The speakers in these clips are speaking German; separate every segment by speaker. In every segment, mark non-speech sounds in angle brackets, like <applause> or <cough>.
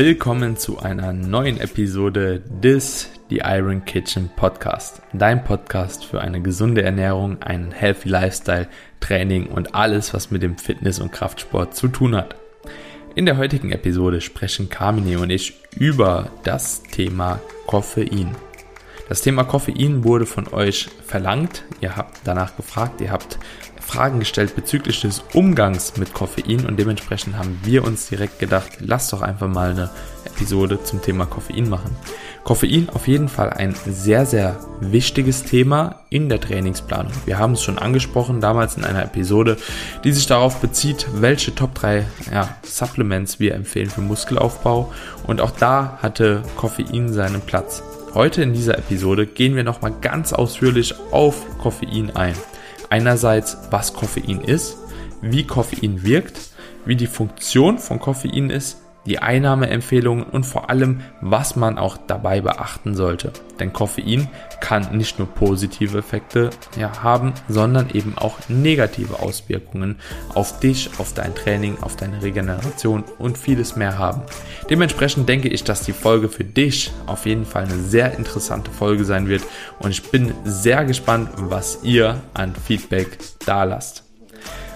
Speaker 1: Willkommen zu einer neuen Episode des The Iron Kitchen Podcast. Dein Podcast für eine gesunde Ernährung, einen healthy Lifestyle, Training und alles, was mit dem Fitness- und Kraftsport zu tun hat. In der heutigen Episode sprechen Carmine und ich über das Thema Koffein. Das Thema Koffein wurde von euch verlangt. Ihr habt danach gefragt, ihr habt Fragen gestellt bezüglich des Umgangs mit Koffein und dementsprechend haben wir uns direkt gedacht, lass doch einfach mal eine Episode zum Thema Koffein machen. Koffein auf jeden Fall ein sehr, sehr wichtiges Thema in der Trainingsplanung. Wir haben es schon angesprochen damals in einer Episode, die sich darauf bezieht, welche Top 3 ja, Supplements wir empfehlen für Muskelaufbau und auch da hatte Koffein seinen Platz. Heute in dieser Episode gehen wir nochmal ganz ausführlich auf Koffein ein. Einerseits, was Koffein ist, wie Koffein wirkt, wie die Funktion von Koffein ist, die Einnahmeempfehlungen und vor allem, was man auch dabei beachten sollte. Denn Koffein kann nicht nur positive Effekte ja, haben, sondern eben auch negative Auswirkungen auf dich, auf dein Training, auf deine Regeneration und vieles mehr haben. Dementsprechend denke ich, dass die Folge für dich auf jeden Fall eine sehr interessante Folge sein wird und ich bin sehr gespannt, was ihr an Feedback da lasst.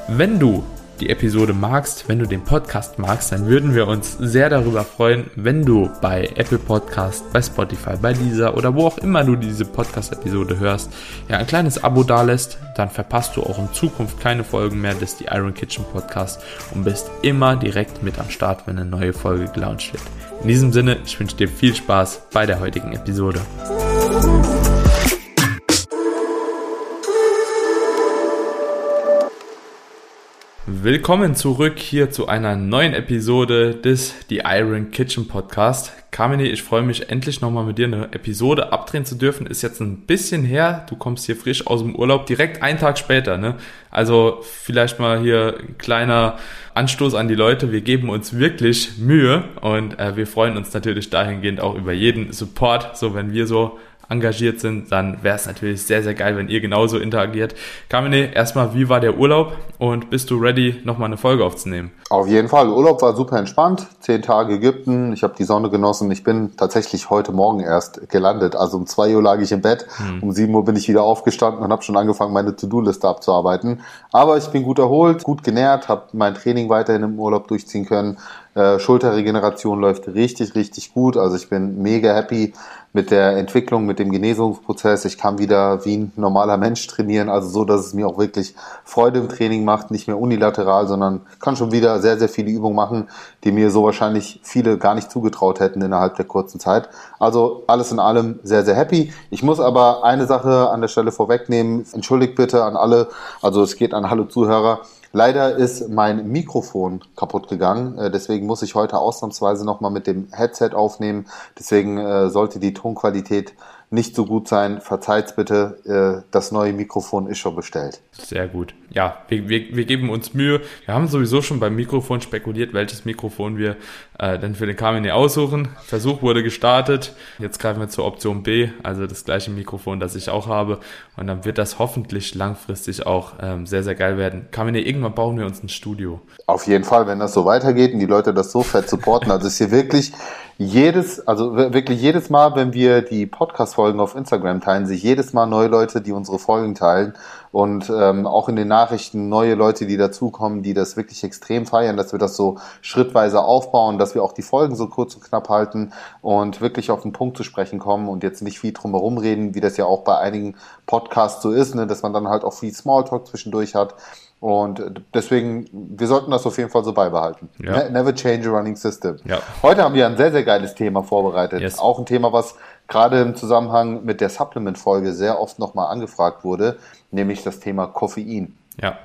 Speaker 1: Wenn du die Episode magst, wenn du den Podcast magst, dann würden wir uns sehr darüber freuen, wenn du bei Apple Podcast, bei Spotify, bei dieser oder wo auch immer du diese Podcast-Episode hörst, ja, ein kleines Abo dalässt, dann verpasst du auch in Zukunft keine Folgen mehr des The Iron Kitchen Podcast und bist immer direkt mit am Start, wenn eine neue Folge gelauncht wird. In diesem Sinne, ich wünsche dir viel Spaß bei der heutigen Episode. Willkommen zurück hier zu einer neuen Episode des The Iron Kitchen Podcast. Kamini, ich freue mich endlich nochmal mit dir eine Episode abdrehen zu dürfen. Ist jetzt ein bisschen her. Du kommst hier frisch aus dem Urlaub, direkt einen Tag später. Ne? Also vielleicht mal hier ein kleiner Anstoß an die Leute. Wir geben uns wirklich Mühe und äh, wir freuen uns natürlich dahingehend auch über jeden Support. So wenn wir so engagiert sind, dann wäre es natürlich sehr, sehr geil, wenn ihr genauso interagiert. Kamine, erstmal, wie war der Urlaub und bist du ready, nochmal eine Folge aufzunehmen?
Speaker 2: Auf jeden Fall. Urlaub war super entspannt. Zehn Tage Ägypten. Ich habe die Sonne genossen. Ich bin tatsächlich heute Morgen erst gelandet. Also um zwei Uhr lag ich im Bett. Hm. Um sieben Uhr bin ich wieder aufgestanden und habe schon angefangen, meine To-Do-Liste abzuarbeiten. Aber ich bin gut erholt, gut genährt, habe mein Training weiterhin im Urlaub durchziehen können. Äh, Schulterregeneration läuft richtig, richtig gut. Also ich bin mega happy mit der Entwicklung, mit dem Genesungsprozess. Ich kann wieder wie ein normaler Mensch trainieren, also so, dass es mir auch wirklich Freude im Training macht, nicht mehr unilateral, sondern kann schon wieder sehr, sehr viele Übungen machen, die mir so wahrscheinlich viele gar nicht zugetraut hätten innerhalb der kurzen Zeit. Also alles in allem sehr, sehr happy. Ich muss aber eine Sache an der Stelle vorwegnehmen. Entschuldigt bitte an alle, also es geht an alle Zuhörer. Leider ist mein Mikrofon kaputt gegangen, äh, deswegen muss ich heute ausnahmsweise nochmal mit dem Headset aufnehmen. Deswegen äh, sollte die Tonqualität nicht so gut sein. Verzeiht's bitte, äh, das neue Mikrofon ist schon bestellt.
Speaker 1: Sehr gut. Ja, wir, wir, wir geben uns Mühe. Wir haben sowieso schon beim Mikrofon spekuliert, welches Mikrofon wir äh, dann für den Kamine aussuchen. Versuch wurde gestartet. Jetzt greifen wir zur Option B, also das gleiche Mikrofon, das ich auch habe. Und dann wird das hoffentlich langfristig auch ähm, sehr, sehr geil werden. Kamine, irgendwann bauen wir uns ein Studio.
Speaker 2: Auf jeden Fall, wenn das so weitergeht und die Leute das so fett supporten. Also ist hier wirklich jedes, also wirklich jedes Mal, wenn wir die Podcast-Folgen auf Instagram teilen, sich jedes Mal neue Leute, die unsere Folgen teilen und ähm, auch in den Nachrichten neue Leute, die dazukommen, die das wirklich extrem feiern, dass wir das so schrittweise aufbauen, dass wir auch die Folgen so kurz und knapp halten und wirklich auf den Punkt zu sprechen kommen und jetzt nicht viel drumherum reden, wie das ja auch bei einigen Podcasts so ist, ne, dass man dann halt auch viel Smalltalk zwischendurch hat. Und deswegen, wir sollten das auf jeden Fall so beibehalten. Ja. Ne, never change a running system. Ja. Heute haben wir ein sehr, sehr geiles Thema vorbereitet. Yes. Auch ein Thema, was gerade im Zusammenhang mit der Supplement-Folge sehr oft nochmal angefragt wurde, nämlich das Thema Koffein.
Speaker 1: Ja,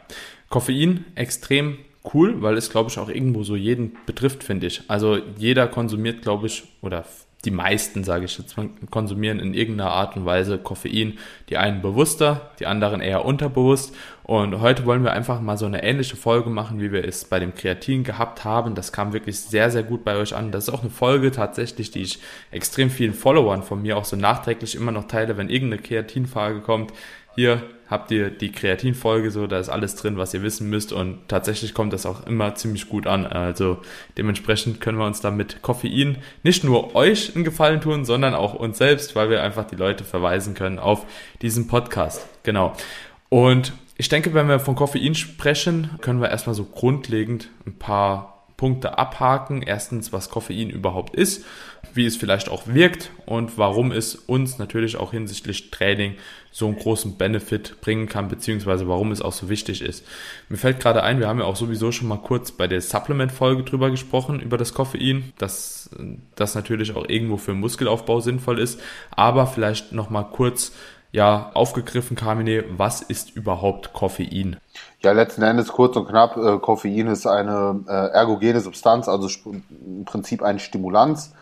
Speaker 1: Koffein extrem cool, weil es, glaube ich, auch irgendwo so jeden betrifft, finde ich. Also jeder konsumiert, glaube ich, oder die meisten, sage ich jetzt, konsumieren in irgendeiner Art und Weise Koffein. Die einen bewusster, die anderen eher unterbewusst. Und heute wollen wir einfach mal so eine ähnliche Folge machen, wie wir es bei dem Kreatin gehabt haben. Das kam wirklich sehr, sehr gut bei euch an. Das ist auch eine Folge tatsächlich, die ich extrem vielen Followern von mir auch so nachträglich immer noch teile, wenn irgendeine Kreatinfrage kommt hier habt ihr die Kreatinfolge, so da ist alles drin, was ihr wissen müsst und tatsächlich kommt das auch immer ziemlich gut an. Also dementsprechend können wir uns da mit Koffein nicht nur euch einen Gefallen tun, sondern auch uns selbst, weil wir einfach die Leute verweisen können auf diesen Podcast. Genau. Und ich denke, wenn wir von Koffein sprechen, können wir erstmal so grundlegend ein paar Punkte abhaken. Erstens, was Koffein überhaupt ist, wie es vielleicht auch wirkt und warum es uns natürlich auch hinsichtlich Training so einen großen Benefit bringen kann, beziehungsweise warum es auch so wichtig ist. Mir fällt gerade ein, wir haben ja auch sowieso schon mal kurz bei der Supplement-Folge drüber gesprochen, über das Koffein, dass das natürlich auch irgendwo für Muskelaufbau sinnvoll ist, aber vielleicht nochmal kurz ja, aufgegriffen, Carmine, was ist überhaupt Koffein?
Speaker 2: Ja, letzten Endes kurz und knapp, äh, Koffein ist eine äh, ergogene Substanz, also im Prinzip eine Stimulanz,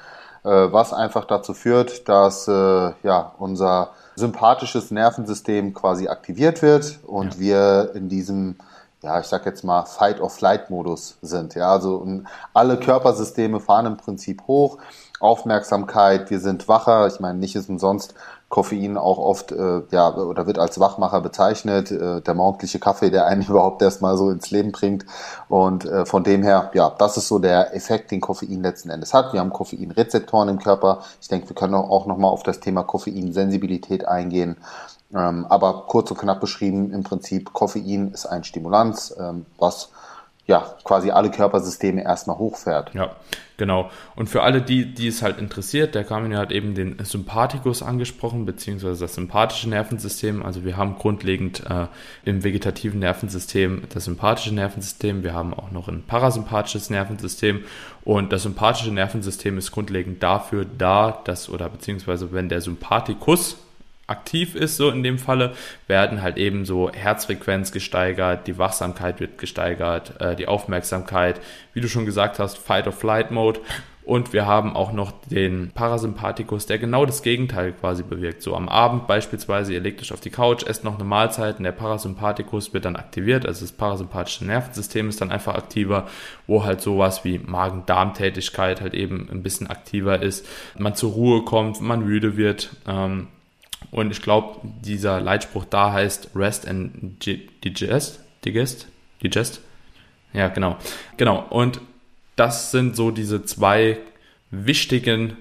Speaker 2: äh, was einfach dazu führt, dass äh, ja, unser sympathisches Nervensystem quasi aktiviert wird und ja. wir in diesem ja, ich sag jetzt mal Fight-or-Flight-Modus sind. Ja, also alle Körpersysteme fahren im Prinzip hoch. Aufmerksamkeit, wir sind wacher. Ich meine, nicht ist umsonst Koffein auch oft äh, ja oder wird als Wachmacher bezeichnet, äh, der morgendliche Kaffee, der einen <laughs> überhaupt erstmal so ins Leben bringt. Und äh, von dem her, ja, das ist so der Effekt, den Koffein letzten Endes hat. Wir haben Koffeinrezeptoren im Körper. Ich denke, wir können auch nochmal auf das Thema Koffeinsensibilität eingehen. Ähm, aber kurz und knapp beschrieben, im Prinzip Koffein ist ein Stimulanz, ähm, was ja, quasi alle Körpersysteme erstmal hochfährt.
Speaker 1: Ja, genau. Und für alle, die, die es halt interessiert, der Carmine hat eben den Sympathikus angesprochen, beziehungsweise das sympathische Nervensystem. Also wir haben grundlegend äh, im vegetativen Nervensystem das sympathische Nervensystem, wir haben auch noch ein parasympathisches Nervensystem und das sympathische Nervensystem ist grundlegend dafür da, dass, oder beziehungsweise wenn der Sympathikus aktiv ist, so in dem Falle, werden halt eben so Herzfrequenz gesteigert, die Wachsamkeit wird gesteigert, äh, die Aufmerksamkeit, wie du schon gesagt hast, Fight-or-Flight-Mode. Und wir haben auch noch den Parasympathikus, der genau das Gegenteil quasi bewirkt. So am Abend beispielsweise, ihr legt euch auf die Couch, esst noch eine Mahlzeit und der Parasympathikus wird dann aktiviert. Also das parasympathische Nervensystem ist dann einfach aktiver, wo halt sowas wie Magen-Darm-Tätigkeit halt eben ein bisschen aktiver ist. Man zur Ruhe kommt, man müde wird. Ähm, und ich glaube, dieser Leitspruch da heißt Rest and Digest. Digest? Digest? Ja, genau. Genau. Und das sind so diese zwei wichtigen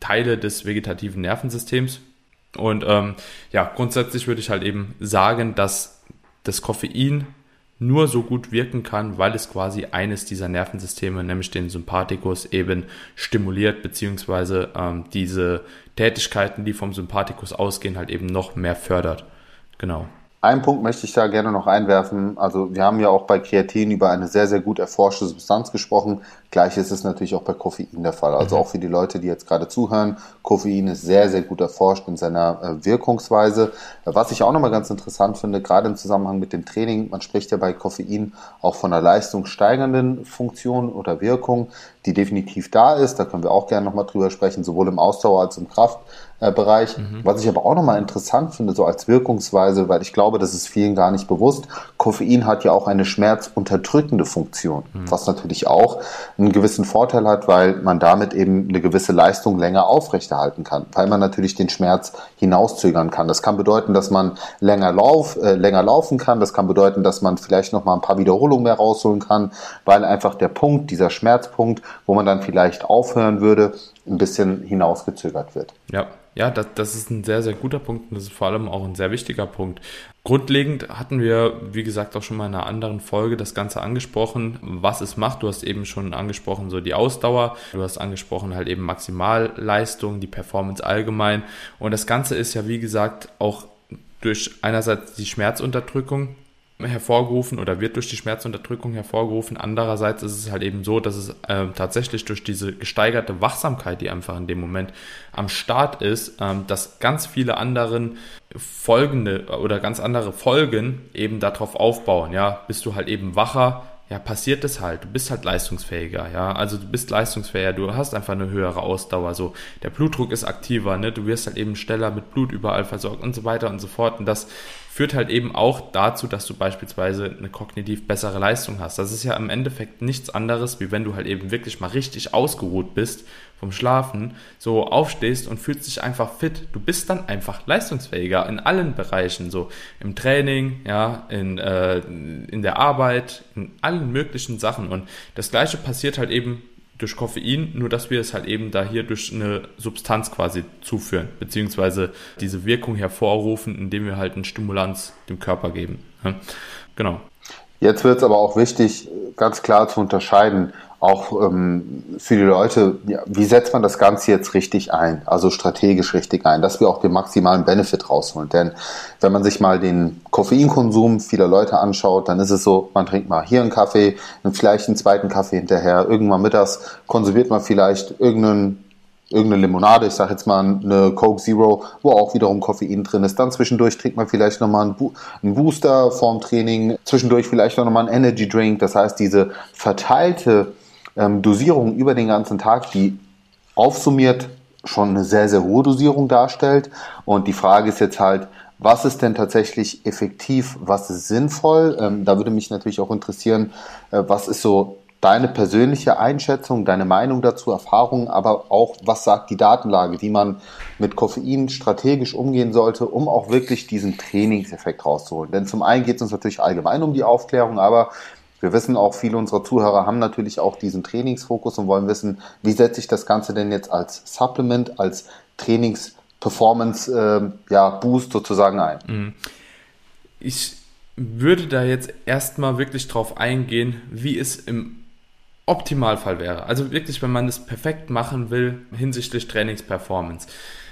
Speaker 1: Teile des vegetativen Nervensystems. Und ähm, ja, grundsätzlich würde ich halt eben sagen, dass das Koffein nur so gut wirken kann, weil es quasi eines dieser Nervensysteme, nämlich den Sympathikus, eben stimuliert, beziehungsweise ähm, diese Tätigkeiten, die vom Sympathikus ausgehen, halt eben noch mehr fördert. Genau.
Speaker 2: Einen Punkt möchte ich da gerne noch einwerfen. Also wir haben ja auch bei Kreatin über eine sehr, sehr gut erforschte Substanz gesprochen. Gleich ist es natürlich auch bei Koffein der Fall. Also mhm. auch für die Leute, die jetzt gerade zuhören, Koffein ist sehr, sehr gut erforscht in seiner äh, Wirkungsweise. Was ich auch nochmal ganz interessant finde, gerade im Zusammenhang mit dem Training, man spricht ja bei Koffein auch von einer leistungssteigernden Funktion oder Wirkung, die definitiv da ist. Da können wir auch gerne nochmal drüber sprechen, sowohl im Ausdauer als auch im Kraftbereich. Mhm. Was ich aber auch nochmal interessant finde, so als Wirkungsweise, weil ich glaube, das ist vielen gar nicht bewusst, Koffein hat ja auch eine schmerzunterdrückende Funktion, mhm. was natürlich auch einen gewissen Vorteil hat, weil man damit eben eine gewisse Leistung länger aufrechterhalten kann, weil man natürlich den Schmerz hinauszögern kann. Das kann bedeuten, dass man länger, lauf, äh, länger laufen kann. Das kann bedeuten, dass man vielleicht noch mal ein paar Wiederholungen mehr rausholen kann, weil einfach der Punkt, dieser Schmerzpunkt, wo man dann vielleicht aufhören würde, ein bisschen hinausgezögert wird.
Speaker 1: Ja, ja, das, das ist ein sehr, sehr guter Punkt und das ist vor allem auch ein sehr wichtiger Punkt. Grundlegend hatten wir, wie gesagt, auch schon mal in einer anderen Folge das Ganze angesprochen, was es macht. Du hast eben schon angesprochen, so die Ausdauer. Du hast angesprochen, halt eben Maximalleistung, die Performance allgemein. Und das Ganze ist ja, wie gesagt, auch durch einerseits die Schmerzunterdrückung hervorgerufen oder wird durch die Schmerzunterdrückung hervorgerufen. Andererseits ist es halt eben so, dass es äh, tatsächlich durch diese gesteigerte Wachsamkeit, die einfach in dem Moment am Start ist, ähm, dass ganz viele anderen folgende oder ganz andere Folgen eben darauf aufbauen. Ja, bist du halt eben wacher, ja, passiert es halt. Du bist halt leistungsfähiger, ja. Also du bist leistungsfähiger, du hast einfach eine höhere Ausdauer. So, der Blutdruck ist aktiver, ne? Du wirst halt eben schneller mit Blut überall versorgt und so weiter und so fort. Und das führt halt eben auch dazu, dass du beispielsweise eine kognitiv bessere Leistung hast. Das ist ja im Endeffekt nichts anderes, wie wenn du halt eben wirklich mal richtig ausgeruht bist vom Schlafen so aufstehst und fühlst dich einfach fit. Du bist dann einfach leistungsfähiger in allen Bereichen, so im Training, ja, in, äh, in der Arbeit, in allen möglichen Sachen. Und das Gleiche passiert halt eben durch Koffein, nur dass wir es halt eben da hier durch eine Substanz quasi zuführen, beziehungsweise diese Wirkung hervorrufen, indem wir halt eine Stimulanz dem Körper geben. Ja, genau.
Speaker 2: Jetzt wird es aber auch wichtig, ganz klar zu unterscheiden, auch ähm, für die Leute, ja, wie setzt man das Ganze jetzt richtig ein, also strategisch richtig ein, dass wir auch den maximalen Benefit rausholen. Denn wenn man sich mal den Koffeinkonsum vieler Leute anschaut, dann ist es so, man trinkt mal hier einen Kaffee, vielleicht einen zweiten Kaffee hinterher, irgendwann mittags konsumiert man vielleicht irgendeinen irgendeine Limonade, ich sage jetzt mal eine Coke Zero, wo auch wiederum Koffein drin ist. Dann zwischendurch trinkt man vielleicht nochmal einen, Bo einen Booster vorm Training, zwischendurch vielleicht nochmal einen Energy Drink. Das heißt, diese verteilte ähm, Dosierung über den ganzen Tag, die aufsummiert schon eine sehr, sehr hohe Dosierung darstellt. Und die Frage ist jetzt halt, was ist denn tatsächlich effektiv, was ist sinnvoll? Ähm, da würde mich natürlich auch interessieren, äh, was ist so deine persönliche Einschätzung, deine Meinung dazu, Erfahrungen, aber auch, was sagt die Datenlage, wie man mit Koffein strategisch umgehen sollte, um auch wirklich diesen Trainingseffekt rauszuholen. Denn zum einen geht es uns natürlich allgemein um die Aufklärung, aber wir wissen auch, viele unserer Zuhörer haben natürlich auch diesen Trainingsfokus und wollen wissen, wie setze ich das Ganze denn jetzt als Supplement, als Trainings-Performance äh, ja, sozusagen ein? Mhm.
Speaker 1: Ich würde da jetzt erstmal wirklich drauf eingehen, wie es im Optimalfall wäre. Also wirklich, wenn man es perfekt machen will hinsichtlich Trainingsperformance.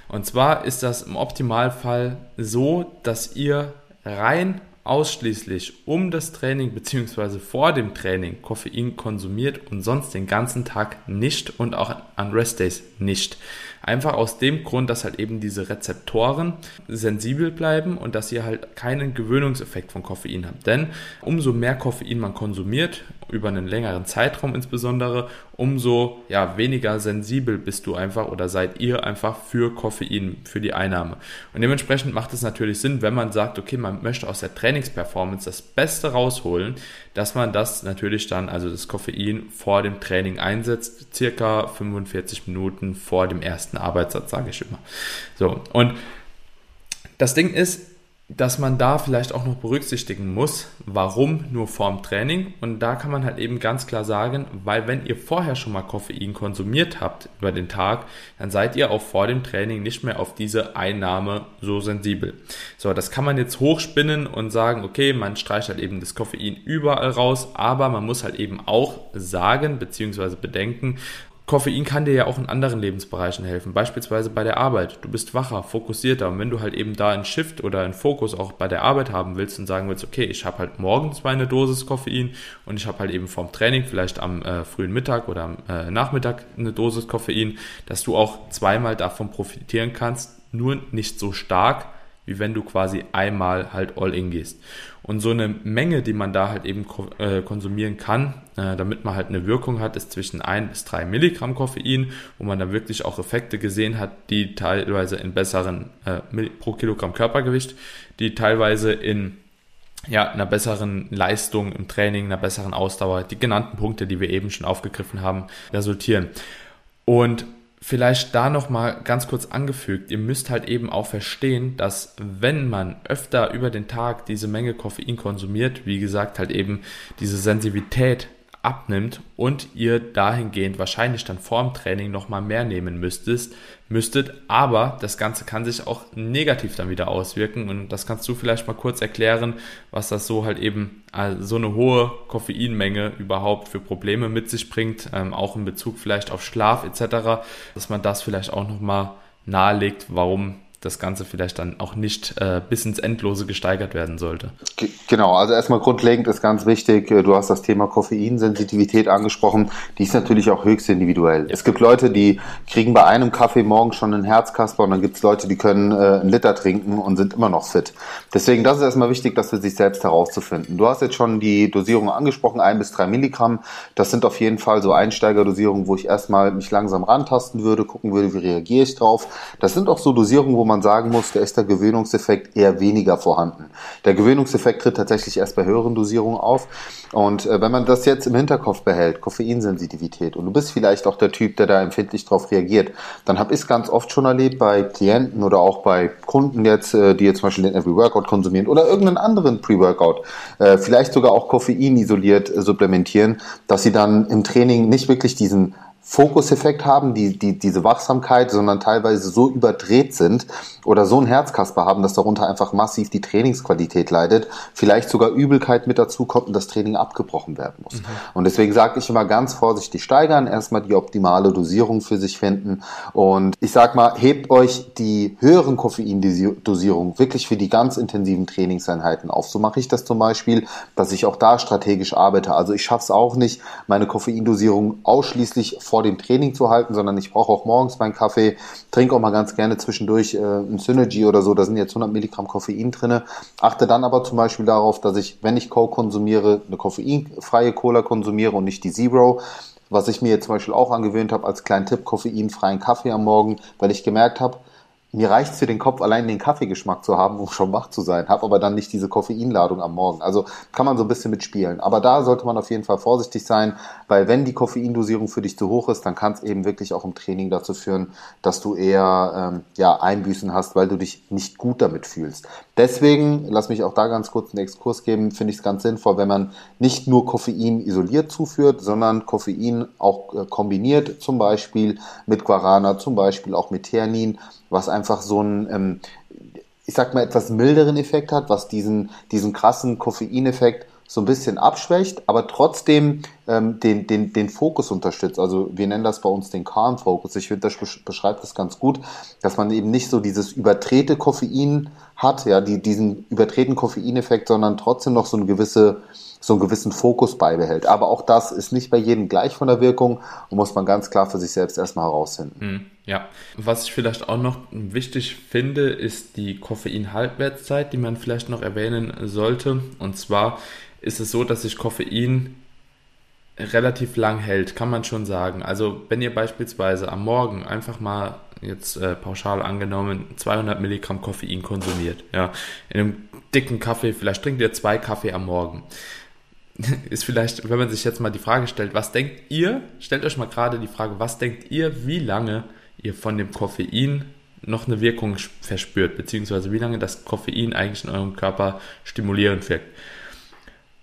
Speaker 1: Und zwar ist das im Optimalfall so, dass ihr rein ausschließlich um das Training bzw. vor dem Training Koffein konsumiert und sonst den ganzen Tag nicht und auch an Restdays nicht. Einfach aus dem Grund, dass halt eben diese Rezeptoren sensibel bleiben und dass ihr halt keinen Gewöhnungseffekt von Koffein habt. Denn umso mehr Koffein man konsumiert, über einen längeren Zeitraum insbesondere, umso ja, weniger sensibel bist du einfach oder seid ihr einfach für Koffein, für die Einnahme. Und dementsprechend macht es natürlich Sinn, wenn man sagt, okay, man möchte aus der Trainingsperformance das Beste rausholen, dass man das natürlich dann, also das Koffein vor dem Training einsetzt, circa 45 Minuten vor dem ersten Arbeitssatz, sage ich immer. So, und das Ding ist, dass man da vielleicht auch noch berücksichtigen muss, warum nur vorm Training. Und da kann man halt eben ganz klar sagen, weil wenn ihr vorher schon mal Koffein konsumiert habt über den Tag, dann seid ihr auch vor dem Training nicht mehr auf diese Einnahme so sensibel. So, das kann man jetzt hochspinnen und sagen, okay, man streicht halt eben das Koffein überall raus, aber man muss halt eben auch sagen, beziehungsweise bedenken, Koffein kann dir ja auch in anderen Lebensbereichen helfen, beispielsweise bei der Arbeit. Du bist wacher, fokussierter und wenn du halt eben da einen Shift oder einen Fokus auch bei der Arbeit haben willst und sagen willst, okay, ich habe halt morgens meine Dosis Koffein und ich habe halt eben vom Training vielleicht am äh, frühen Mittag oder am äh, Nachmittag eine Dosis Koffein, dass du auch zweimal davon profitieren kannst, nur nicht so stark, wie wenn du quasi einmal halt all in gehst. Und so eine Menge, die man da halt eben äh, konsumieren kann, äh, damit man halt eine Wirkung hat, ist zwischen 1 bis 3 Milligramm Koffein, wo man da wirklich auch Effekte gesehen hat, die teilweise in besseren äh, pro Kilogramm Körpergewicht, die teilweise in ja, einer besseren Leistung im Training, einer besseren Ausdauer, die genannten Punkte, die wir eben schon aufgegriffen haben, resultieren. Und vielleicht da nochmal ganz kurz angefügt, ihr müsst halt eben auch verstehen, dass wenn man öfter über den Tag diese Menge Koffein konsumiert, wie gesagt, halt eben diese Sensibilität abnimmt und ihr dahingehend wahrscheinlich dann vorm Training nochmal mehr nehmen müsstest, müsstet, aber das Ganze kann sich auch negativ dann wieder auswirken und das kannst du vielleicht mal kurz erklären, was das so halt eben also so eine hohe Koffeinmenge überhaupt für Probleme mit sich bringt, ähm, auch in Bezug vielleicht auf Schlaf etc., dass man das vielleicht auch nochmal nahelegt, warum das Ganze vielleicht dann auch nicht äh, bis ins Endlose gesteigert werden sollte.
Speaker 2: Genau, also erstmal grundlegend ist ganz wichtig, äh, du hast das Thema Koffeinsensitivität angesprochen, die ist natürlich auch höchst individuell. Es gibt Leute, die kriegen bei einem Kaffee morgen schon einen Herzkasper und dann gibt es Leute, die können äh, einen Liter trinken und sind immer noch fit. Deswegen, das ist erstmal wichtig, das für sich selbst herauszufinden. Du hast jetzt schon die Dosierung angesprochen, ein bis drei Milligramm. Das sind auf jeden Fall so Einsteigerdosierungen, wo ich erstmal mich langsam rantasten würde, gucken würde, wie reagiere ich drauf. Das sind auch so Dosierungen, wo man sagen muss, da ist der Gewöhnungseffekt eher weniger vorhanden. Der Gewöhnungseffekt tritt tatsächlich erst bei höheren Dosierungen auf. Und äh, wenn man das jetzt im Hinterkopf behält, Koffeinsensitivität, und du bist vielleicht auch der Typ, der da empfindlich darauf reagiert, dann habe ich es ganz oft schon erlebt bei Klienten oder auch bei Kunden jetzt, äh, die jetzt zum Beispiel den Every Workout konsumieren oder irgendeinen anderen Pre-Workout, äh, vielleicht sogar auch Koffein isoliert äh, supplementieren, dass sie dann im Training nicht wirklich diesen Fokuseffekt haben, die, die, diese Wachsamkeit, sondern teilweise so überdreht sind oder so ein Herzkasper haben, dass darunter einfach massiv die Trainingsqualität leidet, vielleicht sogar Übelkeit mit dazu kommt und das Training abgebrochen werden muss. Mhm. Und deswegen sage ich immer ganz vorsichtig steigern, erstmal die optimale Dosierung für sich finden und ich sag mal, hebt euch die höheren Koffeindosierungen wirklich für die ganz intensiven Trainingseinheiten auf. So mache ich das zum Beispiel, dass ich auch da strategisch arbeite. Also ich schaffe es auch nicht, meine Koffeindosierung ausschließlich vor vor dem Training zu halten, sondern ich brauche auch morgens meinen Kaffee, trinke auch mal ganz gerne zwischendurch äh, ein Synergy oder so, da sind jetzt 100 Milligramm Koffein drinne. Achte dann aber zum Beispiel darauf, dass ich, wenn ich Coke konsumiere, eine koffeinfreie Cola konsumiere und nicht die Zero. Was ich mir jetzt zum Beispiel auch angewöhnt habe als kleinen Tipp, koffeinfreien Kaffee am Morgen, weil ich gemerkt habe, mir reicht es für den Kopf, allein den Kaffeegeschmack zu haben, um schon wach zu sein, habe aber dann nicht diese Koffeinladung am Morgen. Also kann man so ein bisschen mitspielen. Aber da sollte man auf jeden Fall vorsichtig sein, weil wenn die Koffeindosierung für dich zu hoch ist, dann kann es eben wirklich auch im Training dazu führen, dass du eher ähm, ja, Einbüßen hast, weil du dich nicht gut damit fühlst. Deswegen, lass mich auch da ganz kurz einen Exkurs geben, finde ich es ganz sinnvoll, wenn man nicht nur Koffein isoliert zuführt, sondern Koffein auch äh, kombiniert, zum Beispiel mit Guarana, zum Beispiel auch mit Theanin, was einfach so ein, ähm, ich sag mal, etwas milderen Effekt hat, was diesen, diesen krassen Koffeineffekt so ein bisschen abschwächt, aber trotzdem ähm, den, den, den Fokus unterstützt. Also wir nennen das bei uns den Calm Focus. Ich finde, das beschreibt das ganz gut, dass man eben nicht so dieses überdrehte Koffein hat, ja, die, diesen übertreten Koffeineffekt, sondern trotzdem noch so eine gewisse so einen gewissen Fokus beibehält. Aber auch das ist nicht bei jedem gleich von der Wirkung und muss man ganz klar für sich selbst erstmal herausfinden.
Speaker 1: Hm, ja, was ich vielleicht auch noch wichtig finde, ist die Koffein-Halbwertszeit, die man vielleicht noch erwähnen sollte. Und zwar ist es so, dass sich Koffein relativ lang hält, kann man schon sagen. Also wenn ihr beispielsweise am Morgen einfach mal jetzt äh, pauschal angenommen 200 Milligramm Koffein konsumiert, ja, in einem dicken Kaffee, vielleicht trinkt ihr zwei Kaffee am Morgen <laughs> ist vielleicht, wenn man sich jetzt mal die Frage stellt, was denkt ihr, stellt euch mal gerade die Frage, was denkt ihr, wie lange ihr von dem Koffein noch eine Wirkung verspürt, beziehungsweise wie lange das Koffein eigentlich in eurem Körper stimulierend wirkt.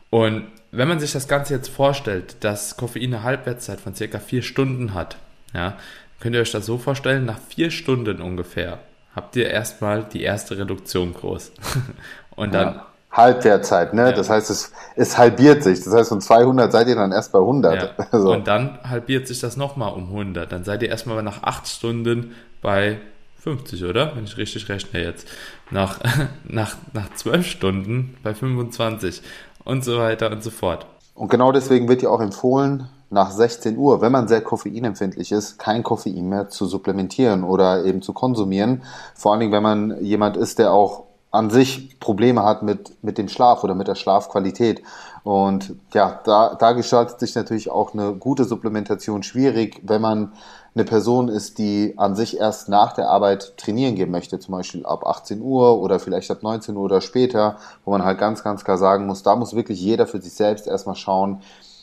Speaker 1: Und wenn man sich das Ganze jetzt vorstellt, dass Koffein eine Halbwertszeit von circa vier Stunden hat, ja, könnt ihr euch das so vorstellen, nach vier Stunden ungefähr habt ihr erstmal die erste Reduktion groß. <laughs> Und dann ja
Speaker 2: Halbwertzeit, ne? Ja. Das heißt, es, es halbiert sich. Das heißt, von 200 seid ihr dann erst bei 100.
Speaker 1: Ja. <laughs> Also. Und dann halbiert sich das nochmal um 100. Dann seid ihr erstmal nach 8 Stunden bei 50, oder? Wenn ich richtig rechne jetzt. Nach, <laughs> nach, nach 12 Stunden bei 25 und so weiter und so fort.
Speaker 2: Und genau deswegen wird ja auch empfohlen, nach 16 Uhr, wenn man sehr koffeinempfindlich ist, kein Koffein mehr zu supplementieren oder eben zu konsumieren. Vor allen Dingen, wenn man jemand ist, der auch an sich Probleme hat mit, mit dem Schlaf oder mit der Schlafqualität. Und ja, da, da gestaltet sich natürlich auch eine gute Supplementation schwierig, wenn man eine Person ist, die an sich erst nach der Arbeit trainieren gehen möchte, zum Beispiel ab 18 Uhr oder vielleicht ab 19 Uhr oder später, wo man halt ganz, ganz klar sagen muss, da muss wirklich jeder für sich selbst erstmal schauen,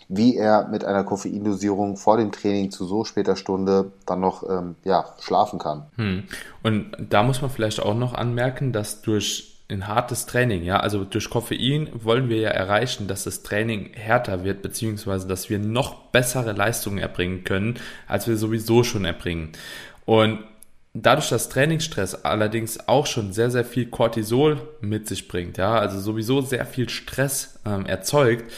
Speaker 2: wie er mit einer Koffeindosierung vor dem Training zu so später Stunde dann noch ähm, ja, schlafen kann.
Speaker 1: Hm. Und da muss man vielleicht auch noch anmerken, dass durch ein hartes Training, ja, also durch Koffein wollen wir ja erreichen, dass das Training härter wird, beziehungsweise dass wir noch bessere Leistungen erbringen können, als wir sowieso schon erbringen. Und dadurch, dass Trainingsstress allerdings auch schon sehr, sehr viel Cortisol mit sich bringt, ja, also sowieso sehr viel Stress ähm, erzeugt,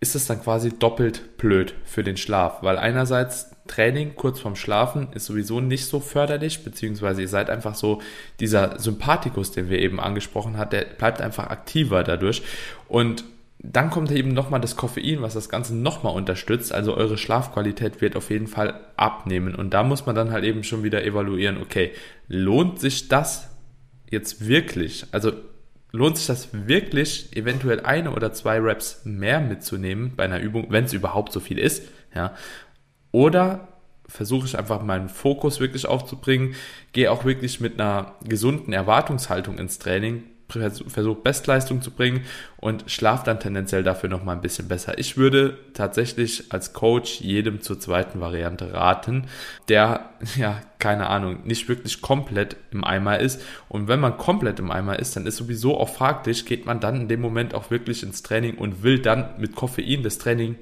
Speaker 1: ist es dann quasi doppelt blöd für den Schlaf, weil einerseits Training kurz vorm Schlafen ist sowieso nicht so förderlich, beziehungsweise ihr seid einfach so, dieser Sympathikus, den wir eben angesprochen haben, der bleibt einfach aktiver dadurch und dann kommt eben nochmal das Koffein, was das Ganze nochmal unterstützt. Also eure Schlafqualität wird auf jeden Fall abnehmen. Und da muss man dann halt eben schon wieder evaluieren, okay, lohnt sich das jetzt wirklich? Also lohnt sich das wirklich, eventuell eine oder zwei Reps mehr mitzunehmen bei einer Übung, wenn es überhaupt so viel ist, ja? Oder versuche ich einfach meinen Fokus wirklich aufzubringen, gehe auch wirklich mit einer gesunden Erwartungshaltung ins Training, versuche Bestleistung zu bringen und schlafe dann tendenziell dafür noch mal ein bisschen besser. Ich würde tatsächlich als Coach jedem zur zweiten Variante raten, der <laughs> ja keine Ahnung nicht wirklich komplett im Eimer ist und wenn man komplett im Eimer ist, dann ist sowieso auch fraglich, geht man dann in dem Moment auch wirklich ins Training und will dann mit Koffein das Training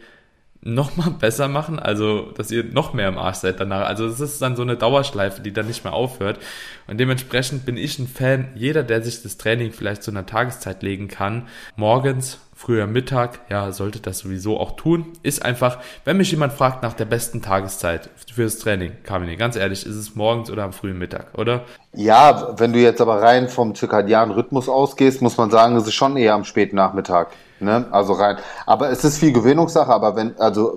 Speaker 1: noch mal besser machen, also dass ihr noch mehr im Arsch seid danach. Also es ist dann so eine Dauerschleife, die dann nicht mehr aufhört. Und dementsprechend bin ich ein Fan, jeder, der sich das Training vielleicht zu einer Tageszeit legen kann, morgens, früher Mittag, ja, sollte das sowieso auch tun. Ist einfach, wenn mich jemand fragt nach der besten Tageszeit fürs Training, Kamini, ganz ehrlich, ist es morgens oder am frühen Mittag, oder?
Speaker 2: Ja, wenn du jetzt aber rein vom zirkadianen Rhythmus ausgehst, muss man sagen, es ist schon eher am späten Nachmittag. Ne? Also rein. Aber es ist viel Gewöhnungssache, aber wenn, also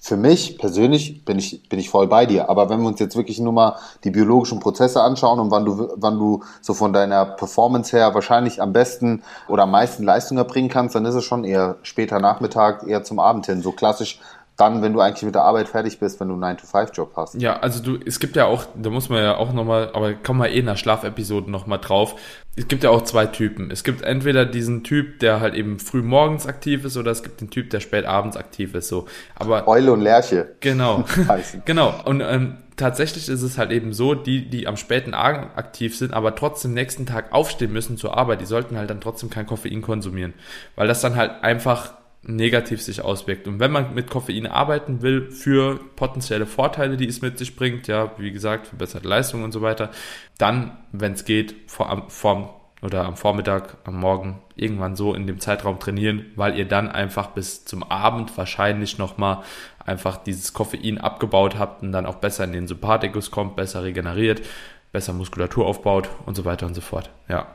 Speaker 2: für mich persönlich bin ich, bin ich voll bei dir. Aber wenn wir uns jetzt wirklich nur mal die biologischen Prozesse anschauen und wann du, wann du so von deiner Performance her wahrscheinlich am besten oder am meisten Leistung erbringen kannst, dann ist es schon eher später Nachmittag, eher zum Abend hin. So klassisch dann, wenn du eigentlich mit der Arbeit fertig bist, wenn du einen 9-to-5-Job hast.
Speaker 1: Ja, also du, es gibt ja auch, da muss man ja auch nochmal, aber kommen wir eh in der Schlafepisode nochmal drauf. Es gibt ja auch zwei Typen. Es gibt entweder diesen Typ, der halt eben früh morgens aktiv ist, oder es gibt den Typ, der spät abends aktiv ist, so. Aber.
Speaker 2: Eule und Lerche.
Speaker 1: Genau. <laughs> genau. Und, ähm, tatsächlich ist es halt eben so, die, die am späten Abend aktiv sind, aber trotzdem nächsten Tag aufstehen müssen zur Arbeit, die sollten halt dann trotzdem kein Koffein konsumieren. Weil das dann halt einfach negativ sich auswirkt. Und wenn man mit Koffein arbeiten will für potenzielle Vorteile, die es mit sich bringt, ja, wie gesagt, verbesserte Leistung und so weiter, dann, wenn es geht, vor, vor oder am Vormittag, am Morgen irgendwann so in dem Zeitraum trainieren, weil ihr dann einfach bis zum Abend wahrscheinlich nochmal einfach dieses Koffein abgebaut habt und dann auch besser in den Sympathikus kommt, besser regeneriert, besser Muskulatur aufbaut und so weiter und so fort. Ja,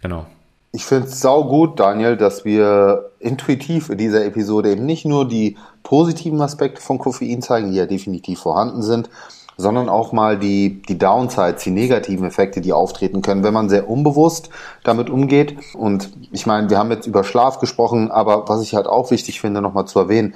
Speaker 1: genau.
Speaker 2: Ich finde es gut, Daniel, dass wir intuitiv in dieser Episode eben nicht nur die positiven Aspekte von Koffein zeigen, die ja definitiv vorhanden sind, sondern auch mal die, die Downsides, die negativen Effekte, die auftreten können, wenn man sehr unbewusst damit umgeht. Und ich meine, wir haben jetzt über Schlaf gesprochen, aber was ich halt auch wichtig finde, nochmal zu erwähnen,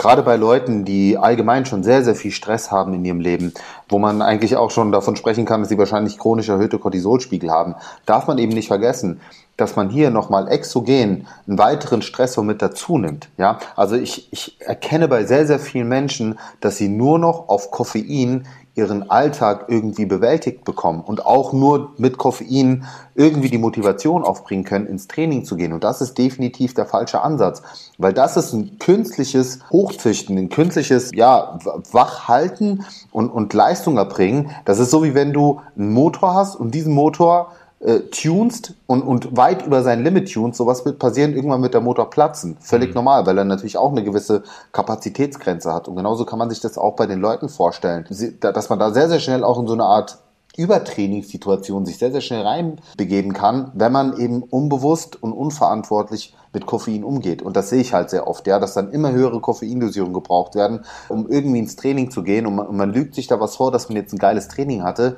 Speaker 2: gerade bei Leuten, die allgemein schon sehr, sehr viel Stress haben in ihrem Leben, wo man eigentlich auch schon davon sprechen kann, dass sie wahrscheinlich chronisch erhöhte Cortisolspiegel haben, darf man eben nicht vergessen, dass man hier nochmal exogen einen weiteren Stressor mit dazu nimmt. Ja? Also ich, ich erkenne bei sehr, sehr vielen Menschen, dass sie nur noch auf Koffein ihren Alltag irgendwie bewältigt bekommen und auch nur mit Koffein irgendwie die Motivation aufbringen können, ins Training zu gehen. Und das ist definitiv der falsche Ansatz, weil das ist ein künstliches Hochzüchten, ein künstliches, ja, Wachhalten und, und Leistung erbringen. Das ist so wie wenn du einen Motor hast und diesen Motor äh, tunst und, und weit über sein Limit tunst, sowas wird passieren, irgendwann wird der Motor platzen. Völlig mhm. normal, weil er natürlich auch eine gewisse Kapazitätsgrenze hat. Und genauso kann man sich das auch bei den Leuten vorstellen, dass man da sehr, sehr schnell auch in so eine Art Übertrainingssituation sich sehr, sehr schnell reinbegeben kann, wenn man eben unbewusst und unverantwortlich mit Koffein umgeht. Und das sehe ich halt sehr oft, ja, dass dann immer höhere Koffeindosierungen gebraucht werden, um irgendwie ins Training zu gehen. Und man, und man lügt sich da was vor, dass man jetzt ein geiles Training hatte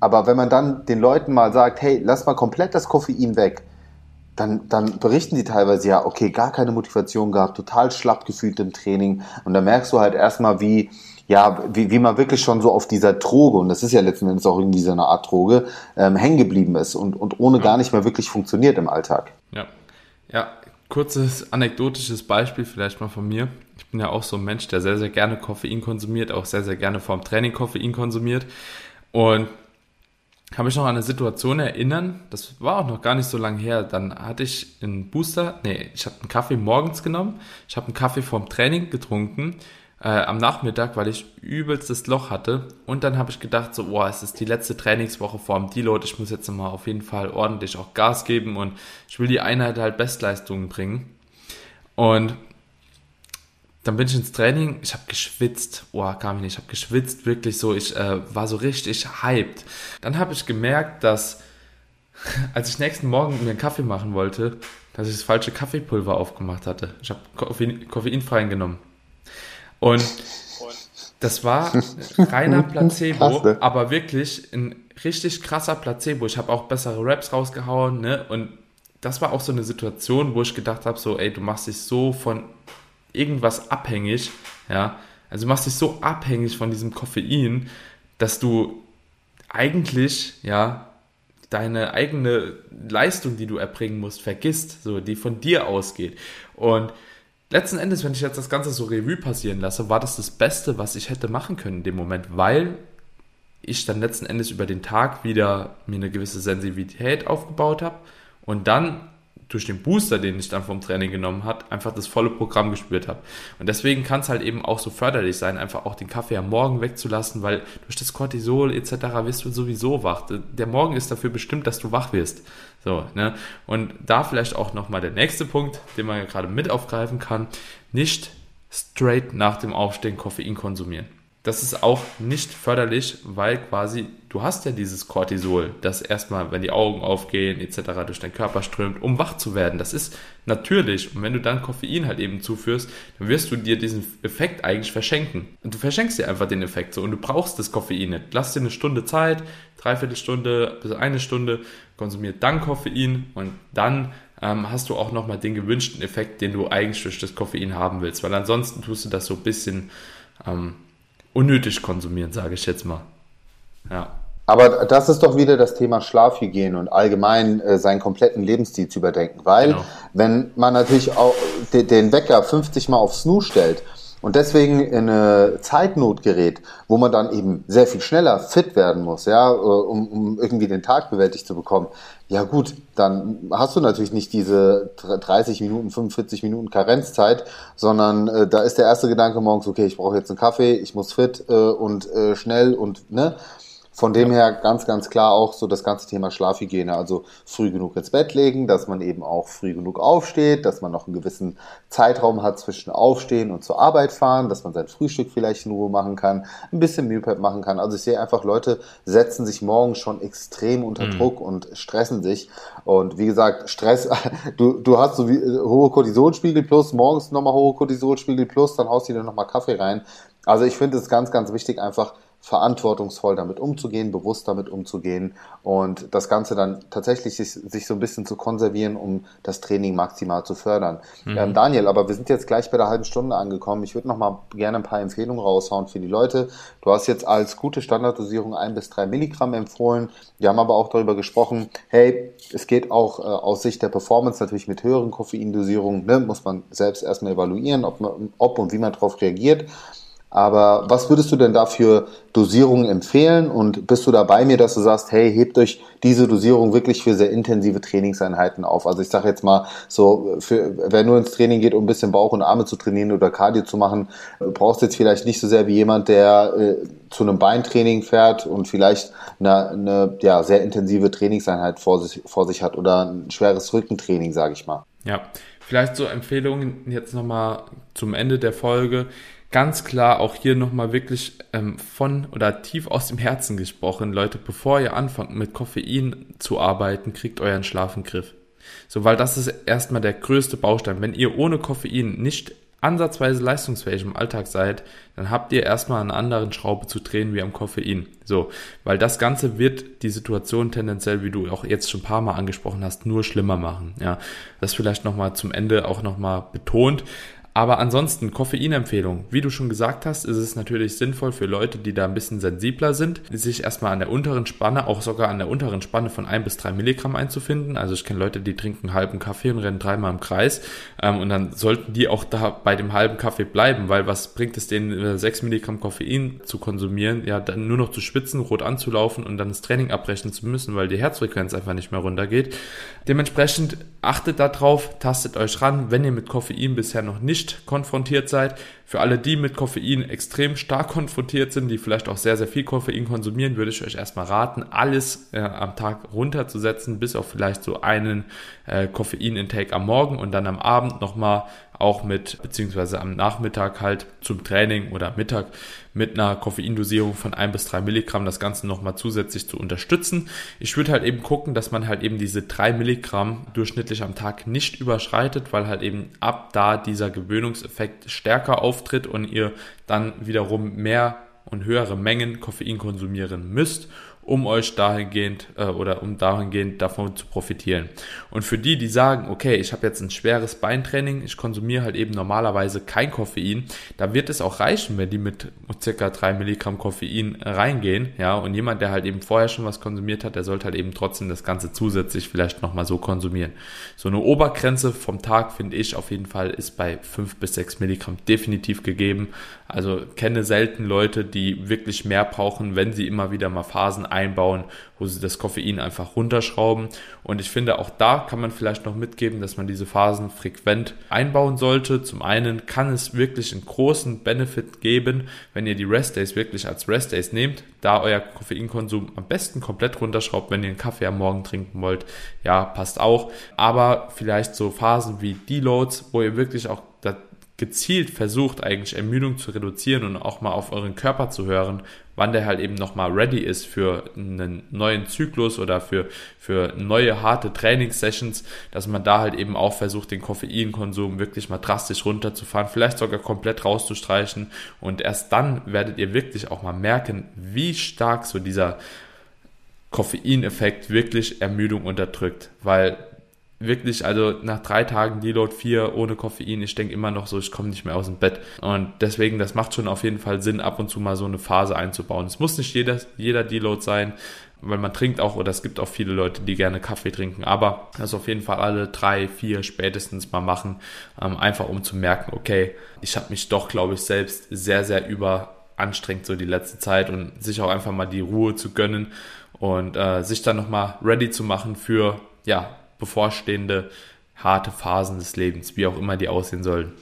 Speaker 2: aber wenn man dann den Leuten mal sagt, hey, lass mal komplett das Koffein weg, dann, dann berichten die teilweise ja, okay, gar keine Motivation gehabt, total schlapp gefühlt im Training. Und da merkst du halt erstmal, wie, ja, wie, wie man wirklich schon so auf dieser Droge, und das ist ja letzten Endes auch irgendwie so eine Art Droge, ähm, hängen geblieben ist und, und ohne ja. gar nicht mehr wirklich funktioniert im Alltag.
Speaker 1: Ja. Ja, kurzes anekdotisches Beispiel vielleicht mal von mir. Ich bin ja auch so ein Mensch, der sehr, sehr gerne Koffein konsumiert, auch sehr, sehr gerne vorm Training Koffein konsumiert. Und kann mich noch an eine Situation erinnern, das war auch noch gar nicht so lange her, dann hatte ich einen Booster, nee, ich habe einen Kaffee morgens genommen, ich habe einen Kaffee vorm Training getrunken, äh, am Nachmittag, weil ich übelstes Loch hatte. Und dann habe ich gedacht, so, boah, es ist die letzte Trainingswoche vorm Deload, ich muss jetzt mal auf jeden Fall ordentlich auch Gas geben und ich will die Einheit halt Bestleistungen bringen. Und dann bin ich ins Training, ich habe geschwitzt, oh, kam ich nicht, ich habe geschwitzt, wirklich so, ich äh, war so richtig hyped. Dann habe ich gemerkt, dass <laughs> als ich nächsten Morgen mir einen Kaffee machen wollte, dass ich das falsche Kaffeepulver aufgemacht hatte. Ich habe Koffein, koffeinfrei genommen. Und das war <laughs> reiner Placebo, Krass, aber wirklich ein richtig krasser Placebo. Ich habe auch bessere Raps rausgehauen, ne? Und das war auch so eine Situation, wo ich gedacht habe, so, ey, du machst dich so von irgendwas abhängig, ja, Also du machst dich so abhängig von diesem Koffein, dass du eigentlich, ja, deine eigene Leistung, die du erbringen musst, vergisst, so, die von dir ausgeht. Und letzten Endes, wenn ich jetzt das Ganze so Revue passieren lasse, war das das Beste, was ich hätte machen können in dem Moment, weil ich dann letzten Endes über den Tag wieder mir eine gewisse Sensibilität aufgebaut habe und dann durch den Booster, den ich dann vom Training genommen habe, einfach das volle Programm gespürt habe. Und deswegen kann es halt eben auch so förderlich sein, einfach auch den Kaffee am Morgen wegzulassen, weil durch das Cortisol etc. wirst du sowieso wach. Der Morgen ist dafür bestimmt, dass du wach wirst. So, ne? Und da vielleicht auch nochmal der nächste Punkt, den man ja gerade mit aufgreifen kann, nicht straight nach dem Aufstehen Koffein konsumieren das ist auch nicht förderlich, weil quasi du hast ja dieses Cortisol, das erstmal, wenn die Augen aufgehen etc. durch deinen Körper strömt, um wach zu werden. Das ist natürlich. Und wenn du dann Koffein halt eben zuführst, dann wirst du dir diesen Effekt eigentlich verschenken. Und du verschenkst dir einfach den Effekt so und du brauchst das Koffein nicht. Lass dir eine Stunde Zeit, dreiviertel Stunde bis eine Stunde, konsumiert dann Koffein und dann ähm, hast du auch nochmal den gewünschten Effekt, den du eigentlich durch das Koffein haben willst. Weil ansonsten tust du das so ein bisschen ähm, unnötig konsumieren, sage ich jetzt mal.
Speaker 2: Ja. Aber das ist doch wieder das Thema Schlafhygiene und allgemein äh, seinen kompletten Lebensstil zu überdenken. Weil, genau. wenn man natürlich auch den Wecker 50 Mal auf Snoo stellt und deswegen in eine Zeitnot gerät, wo man dann eben sehr viel schneller fit werden muss, ja, äh, um, um irgendwie den Tag bewältigt zu bekommen. Ja gut, dann hast du natürlich nicht diese 30 Minuten, 45 Minuten Karenzzeit, sondern äh, da ist der erste Gedanke morgens, okay, ich brauche jetzt einen Kaffee, ich muss fit äh, und äh, schnell und ne, von dem her ganz, ganz klar auch so das ganze Thema Schlafhygiene. Also früh genug ins Bett legen, dass man eben auch früh genug aufsteht, dass man noch einen gewissen Zeitraum hat zwischen Aufstehen und zur Arbeit fahren, dass man sein Frühstück vielleicht in Ruhe machen kann, ein bisschen Meal Prep machen kann. Also ich sehe einfach, Leute setzen sich morgens schon extrem unter mhm. Druck und stressen sich. Und wie gesagt, Stress, <laughs> du, du hast so wie, hohe Cortisolspiegel plus, morgens nochmal hohe Cortisolspiegel plus, dann haust du dir nochmal Kaffee rein. Also ich finde es ganz, ganz wichtig, einfach verantwortungsvoll damit umzugehen, bewusst damit umzugehen und das Ganze dann tatsächlich sich, sich so ein bisschen zu konservieren, um das Training maximal zu fördern. Mhm. Ähm, Daniel, aber wir sind jetzt gleich bei der halben Stunde angekommen. Ich würde noch mal gerne ein paar Empfehlungen raushauen für die Leute. Du hast jetzt als gute Standarddosierung ein bis drei Milligramm empfohlen. Wir haben aber auch darüber gesprochen, hey, es geht auch äh, aus Sicht der Performance natürlich mit höheren Koffeindosierungen, ne, muss man selbst erstmal evaluieren, ob, man, ob und wie man darauf reagiert. Aber was würdest du denn da für Dosierungen empfehlen? Und bist du da bei mir, dass du sagst, hey, hebt euch diese Dosierung wirklich für sehr intensive Trainingseinheiten auf? Also ich sage jetzt mal so, für, wer nur ins Training geht, um ein bisschen Bauch und Arme zu trainieren oder Cardio zu machen, brauchst du jetzt vielleicht nicht so sehr wie jemand, der äh, zu einem Beintraining fährt und vielleicht eine, eine ja, sehr intensive Trainingseinheit vor sich, vor sich hat oder ein schweres Rückentraining, sage ich mal.
Speaker 1: Ja, vielleicht so Empfehlungen jetzt nochmal zum Ende der Folge ganz klar auch hier nochmal wirklich ähm, von oder tief aus dem Herzen gesprochen, Leute, bevor ihr anfangt mit Koffein zu arbeiten, kriegt euren Schlaf in Griff. So, weil das ist erstmal der größte Baustein. Wenn ihr ohne Koffein nicht ansatzweise leistungsfähig im Alltag seid, dann habt ihr erstmal eine anderen Schraube zu drehen wie am Koffein. So, weil das Ganze wird die Situation tendenziell, wie du auch jetzt schon ein paar Mal angesprochen hast, nur schlimmer machen. Ja, das vielleicht nochmal zum Ende auch nochmal betont. Aber ansonsten, Koffeinempfehlung. Wie du schon gesagt hast, ist es natürlich sinnvoll für Leute, die da ein bisschen sensibler sind, sich erstmal an der unteren Spanne, auch sogar an der unteren Spanne von ein bis drei Milligramm einzufinden. Also ich kenne Leute, die trinken einen halben Kaffee und rennen dreimal im Kreis. Ähm, und dann sollten die auch da bei dem halben Kaffee bleiben, weil was bringt es denen, sechs Milligramm Koffein zu konsumieren? Ja, dann nur noch zu schwitzen, rot anzulaufen und dann das Training abbrechen zu müssen, weil die Herzfrequenz einfach nicht mehr runtergeht. Dementsprechend achtet darauf, tastet euch ran, wenn ihr mit Koffein bisher noch nicht nicht konfrontiert seid. Für alle, die mit Koffein extrem stark konfrontiert sind, die vielleicht auch sehr, sehr viel Koffein konsumieren, würde ich euch erstmal raten, alles äh, am Tag runterzusetzen, bis auf vielleicht so einen äh, Koffein-Intake am Morgen und dann am Abend nochmal auch mit, beziehungsweise am Nachmittag halt zum Training oder Mittag mit einer Koffeindosierung von ein bis drei Milligramm das Ganze nochmal zusätzlich zu unterstützen. Ich würde halt eben gucken, dass man halt eben diese drei Milligramm durchschnittlich am Tag nicht überschreitet, weil halt eben ab da dieser Gewöhnungseffekt stärker auftritt und ihr dann wiederum mehr und höhere Mengen Koffein konsumieren müsst um euch dahingehend äh, oder um dahingehend davon zu profitieren. Und für die, die sagen, okay, ich habe jetzt ein schweres Beintraining, ich konsumiere halt eben normalerweise kein Koffein, da wird es auch reichen, wenn die mit circa drei Milligramm Koffein reingehen, ja, und jemand, der halt eben vorher schon was konsumiert hat, der sollte halt eben trotzdem das Ganze zusätzlich vielleicht nochmal so konsumieren. So eine Obergrenze vom Tag, finde ich, auf jeden Fall ist bei fünf bis sechs Milligramm definitiv gegeben. Also kenne selten Leute, die wirklich mehr brauchen, wenn sie immer wieder mal Phasen einbauen, wo sie das Koffein einfach runterschrauben. Und ich finde, auch da kann man vielleicht noch mitgeben, dass man diese Phasen frequent einbauen sollte. Zum einen kann es wirklich einen großen Benefit geben, wenn ihr die Rest Days wirklich als Rest Days nehmt, da euer Koffeinkonsum am besten komplett runterschraubt, wenn ihr einen Kaffee am Morgen trinken wollt. Ja, passt auch. Aber vielleicht so Phasen wie Deloads, wo ihr wirklich auch gezielt versucht, eigentlich Ermüdung zu reduzieren und auch mal auf euren Körper zu hören, wann der halt eben nochmal ready ist für einen neuen Zyklus oder für, für neue harte Trainingssessions, dass man da halt eben auch versucht, den Koffeinkonsum wirklich mal drastisch runterzufahren, vielleicht sogar komplett rauszustreichen. Und erst dann werdet ihr wirklich auch mal merken, wie stark so dieser Koffeineffekt wirklich Ermüdung unterdrückt, weil wirklich, also nach drei Tagen Deload 4 ohne Koffein, ich denke immer noch so, ich komme nicht mehr aus dem Bett. Und deswegen, das macht schon auf jeden Fall Sinn, ab und zu mal so eine Phase einzubauen. Es muss nicht jeder, jeder Deload sein, weil man trinkt auch, oder es gibt auch viele Leute, die gerne Kaffee trinken, aber das auf jeden Fall alle drei, vier spätestens mal machen, ähm, einfach um zu merken, okay, ich habe mich doch, glaube ich, selbst sehr, sehr überanstrengt so die letzte Zeit und sich auch einfach mal die Ruhe zu gönnen und äh, sich dann nochmal ready zu machen für, ja, bevorstehende harte Phasen des Lebens, wie auch immer die aussehen sollen.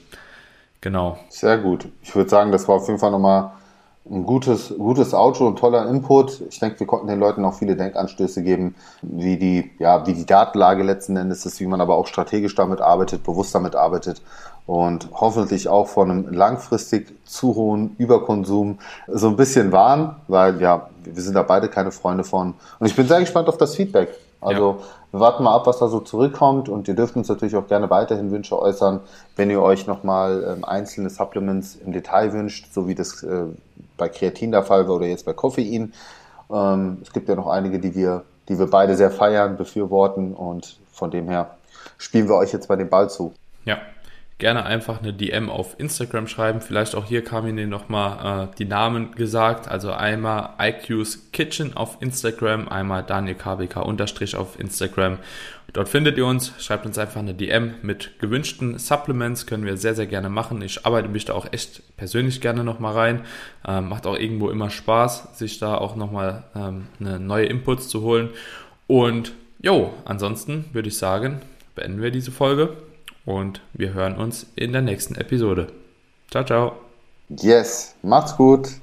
Speaker 1: Genau.
Speaker 2: Sehr gut. Ich würde sagen, das war auf jeden Fall nochmal ein gutes, gutes Outro und toller Input. Ich denke, wir konnten den Leuten auch viele Denkanstöße geben, wie die, ja, wie die Datenlage letzten Endes ist, wie man aber auch strategisch damit arbeitet, bewusst damit arbeitet und hoffentlich auch von einem langfristig zu hohen Überkonsum so ein bisschen warnen, weil ja, wir sind da beide keine Freunde von. Und ich bin sehr gespannt auf das Feedback. Also ja. wir warten mal ab, was da so zurückkommt und ihr dürft uns natürlich auch gerne weiterhin Wünsche äußern, wenn ihr euch nochmal ähm, einzelne Supplements im Detail wünscht, so wie das äh, bei Kreatin der Fall war oder jetzt bei Koffein. Ähm, es gibt ja noch einige, die wir, die wir beide sehr feiern, befürworten und von dem her spielen wir euch jetzt mal den Ball zu.
Speaker 1: Ja, gerne einfach eine DM auf Instagram schreiben. Vielleicht auch hier kam Ihnen nochmal äh, die Namen gesagt. Also einmal IQ's Kitchen auf Instagram, einmal Daniel KBK unterstrich auf Instagram. Dort findet ihr uns. Schreibt uns einfach eine DM mit gewünschten Supplements. Können wir sehr, sehr gerne machen. Ich arbeite mich da auch echt persönlich gerne nochmal rein. Ähm, macht auch irgendwo immer Spaß, sich da auch nochmal ähm, neue Inputs zu holen. Und jo, ansonsten würde ich sagen, beenden wir diese Folge und wir hören uns in der nächsten Episode. Ciao, ciao.
Speaker 2: Yes, macht's gut.